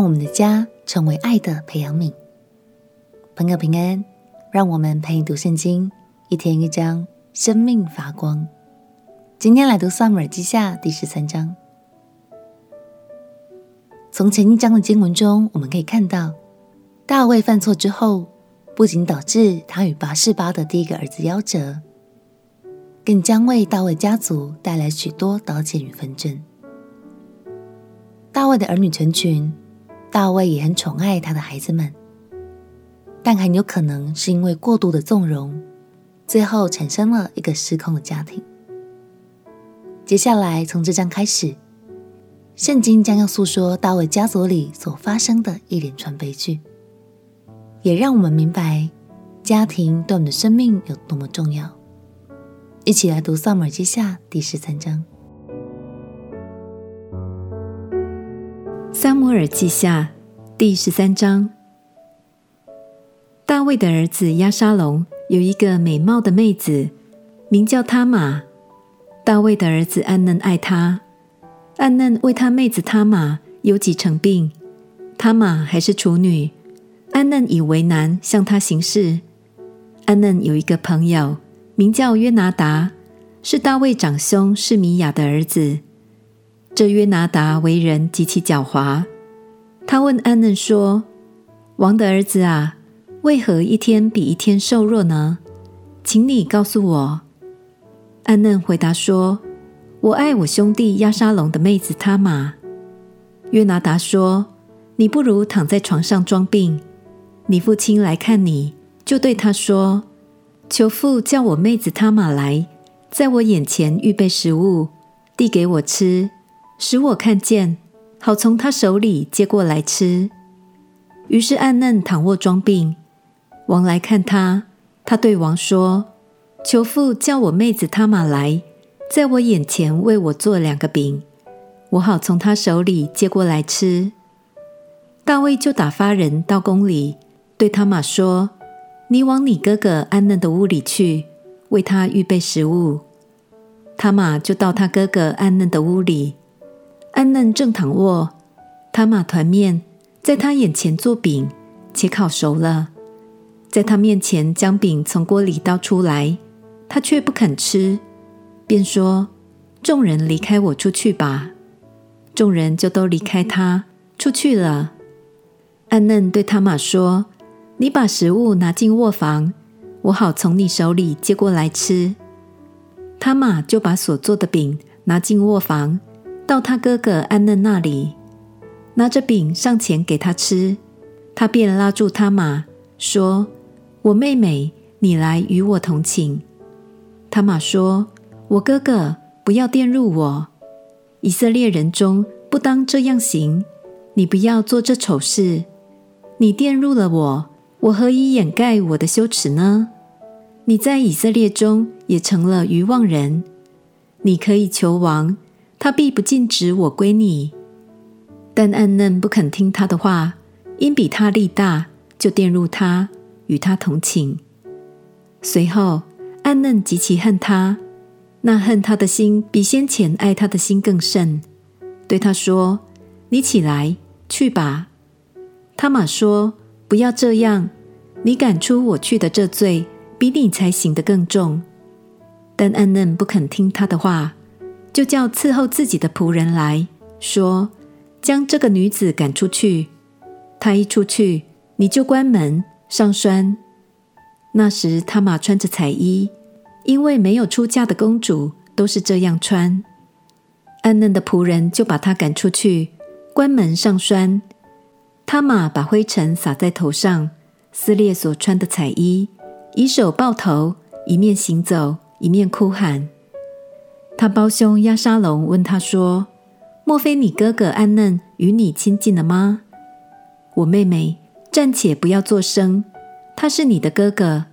让我们的家成为爱的培养皿。朋友平安，让我们陪你读圣经，一天一章，生命发光。今天来读撒母耳记下第十三章。从前一章的经文中，我们可以看到，大卫犯错之后，不仅导致他与拔示巴的第一个儿子夭折，更将为大卫家族带来许多刀剑与纷争。大卫的儿女成群，大卫也很宠爱他的孩子们，但很有可能是因为过度的纵容，最后产生了一个失控的家庭。接下来从这章开始。圣经将要诉说大卫家族里所发生的一连串悲剧，也让我们明白家庭对我们的生命有多么重要。一起来读《萨姆耳记下》第十三章。《撒母耳记下》第十三章，大卫的儿子押沙龙有一个美貌的妹子，名叫他玛。大卫的儿子暗嫩爱她。暗嫩为他妹子他玛有几成病，他玛还是处女，暗嫩以为难向他行事。暗嫩有一个朋友，名叫约拿达，是大卫长兄示米亚的儿子。这约拿达为人极其狡猾，他问安嫩说：“王的儿子啊，为何一天比一天瘦弱呢？请你告诉我。”安嫩回答说。我爱我兄弟亚沙龙的妹子他玛。约拿达说：“你不如躺在床上装病。你父亲来看你，就对他说：‘求父叫我妹子他玛来，在我眼前预备食物，递给我吃，使我看见，好从他手里接过来吃。’于是暗嫩躺卧装病。王来看他，他对王说：‘求父叫我妹子他玛来。’在我眼前为我做两个饼，我好从他手里接过来吃。大卫就打发人到宫里，对他玛说：“你往你哥哥暗嫩的屋里去，为他预备食物。”他玛就到他哥哥暗嫩的屋里，安嫩正躺卧，他玛团面在他眼前做饼，且烤熟了，在他面前将饼从锅里倒出来，他却不肯吃。便说：“众人离开我出去吧。”众人就都离开他出去了。安嫩对他玛说：“你把食物拿进卧房，我好从你手里接过来吃。”他玛就把所做的饼拿进卧房，到他哥哥安嫩那里，拿着饼上前给他吃。他便拉住他马说：“我妹妹，你来与我同寝。”他马说。我哥哥，不要玷辱我！以色列人中不当这样行。你不要做这丑事。你玷辱了我，我何以掩盖我的羞耻呢？你在以色列中也成了愚妄人。你可以求王，他必不禁止我归你。但暗嫩不肯听他的话，因比他力大，就玷辱他，与他同寝。随后，暗嫩极其恨他。那恨他的心比先前爱他的心更甚，对他说：“你起来，去吧。”他玛说：“不要这样，你赶出我去的这罪，比你才行的更重。”但暗嫩不肯听他的话，就叫伺候自己的仆人来说：“将这个女子赶出去。她一出去，你就关门上栓。”那时他玛穿着彩衣。因为没有出嫁的公主都是这样穿，暗嫩的仆人就把她赶出去，关门上栓。他玛把灰尘撒在头上，撕裂所穿的彩衣，以手抱头，一面行走，一面哭喊。他胞兄亚沙龙问他说：“莫非你哥哥暗嫩与你亲近了吗？”我妹妹，暂且不要作声，他是你的哥哥。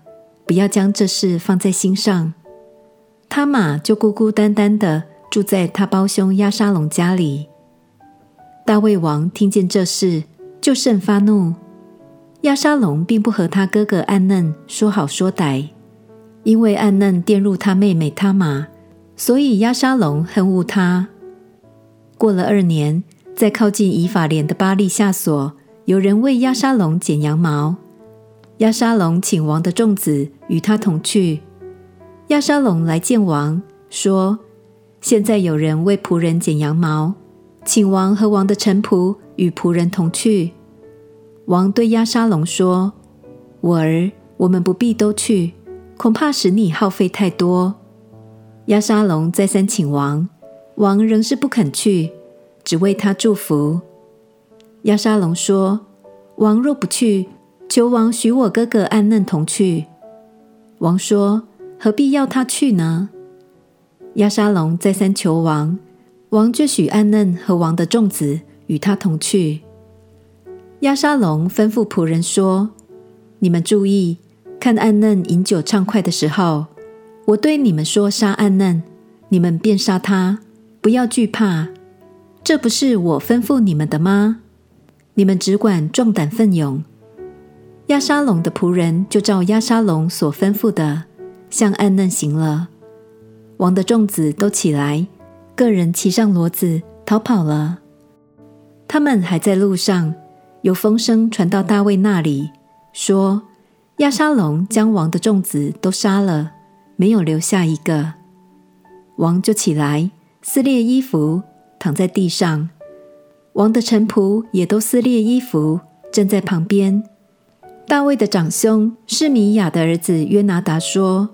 不要将这事放在心上。他玛就孤孤单单的住在他胞兄亚沙龙家里。大卫王听见这事，就甚发怒。亚沙龙并不和他哥哥暗嫩说好说歹，因为暗嫩玷辱他妹妹他玛，所以押沙龙恨恶他。过了二年，在靠近以法莲的巴力夏所，有人为押沙龙剪羊毛。押沙龙请王的众子与他同去。押沙龙来见王，说：“现在有人为仆人剪羊毛，请王和王的臣仆与仆人同去。”王对押沙龙说：“我儿，我们不必都去，恐怕使你耗费太多。”押沙龙再三请王，王仍是不肯去，只为他祝福。押沙龙说：“王若不去，求王许我哥哥暗嫩同去。”王说：“何必要他去呢？”押沙龙再三求王，王就许暗嫩和王的众子与他同去。押沙龙吩咐仆人说：“你们注意，看暗嫩饮酒畅快的时候。”我对你们说，杀暗嫩，你们便杀他，不要惧怕。这不是我吩咐你们的吗？你们只管壮胆奋勇。押沙龙的仆人就照押沙龙所吩咐的，向暗嫩行了。王的众子都起来，各人骑上骡子逃跑了。他们还在路上，有风声传到大卫那里，说押沙龙将王的众子都杀了。没有留下一个，王就起来撕裂衣服，躺在地上。王的臣仆也都撕裂衣服，站在旁边。大卫的长兄示米亚的儿子约拿达说：“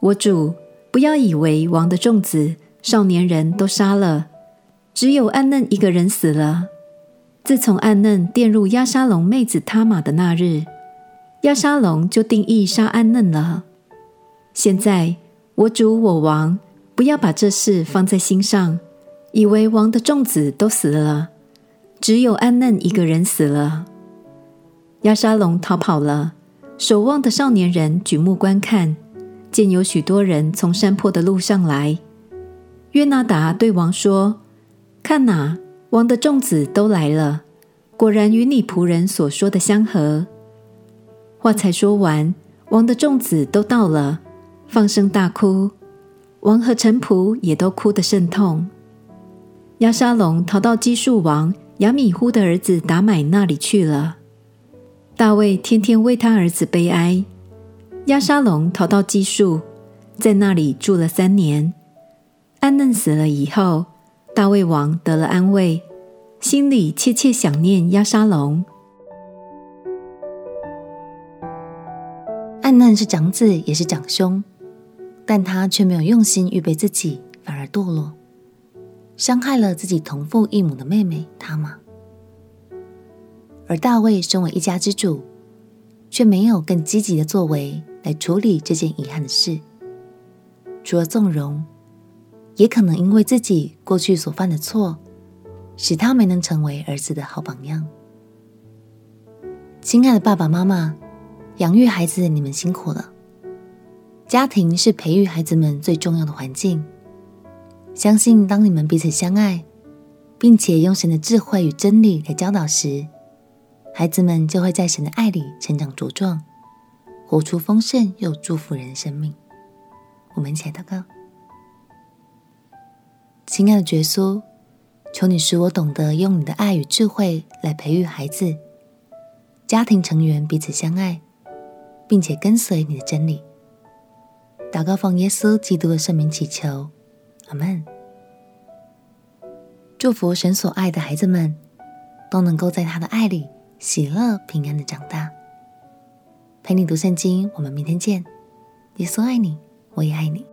我主，不要以为王的众子、少年人都杀了，只有暗嫩一个人死了。自从暗嫩玷入押沙龙妹子他玛的那日，押沙龙就定义杀暗嫩了。”现在，我主我王，不要把这事放在心上，以为王的众子都死了，只有安嫩一个人死了。押沙龙逃跑了，守望的少年人举目观看，见有许多人从山坡的路上来。约拿达对王说：“看哪，王的众子都来了，果然与你仆人所说的相合。”话才说完，王的众子都到了。放声大哭，王和臣仆也都哭得甚痛。押沙龙逃到基述王亚米忽的儿子达买那里去了。大卫天天为他儿子悲哀。押沙龙逃到基述，在那里住了三年。暗嫩死了以后，大卫王得了安慰，心里切切想念押沙龙。暗嫩是长子，也是长兄。但他却没有用心预备自己，反而堕落，伤害了自己同父异母的妹妹他玛。而大卫身为一家之主，却没有更积极的作为来处理这件遗憾的事。除了纵容，也可能因为自己过去所犯的错，使他没能成为儿子的好榜样。亲爱的爸爸妈妈，养育孩子，你们辛苦了。家庭是培育孩子们最重要的环境。相信当你们彼此相爱，并且用神的智慧与真理来教导时，孩子们就会在神的爱里成长茁壮，活出丰盛又祝福人的生命。我们一起来祷告：亲爱的耶稣，求你使我懂得用你的爱与智慧来培育孩子，家庭成员彼此相爱，并且跟随你的真理。祷告奉耶稣基督的圣名祈求，阿门。祝福神所爱的孩子们都能够在他的爱里喜乐平安的长大。陪你读圣经，我们明天见。耶稣爱你，我也爱你。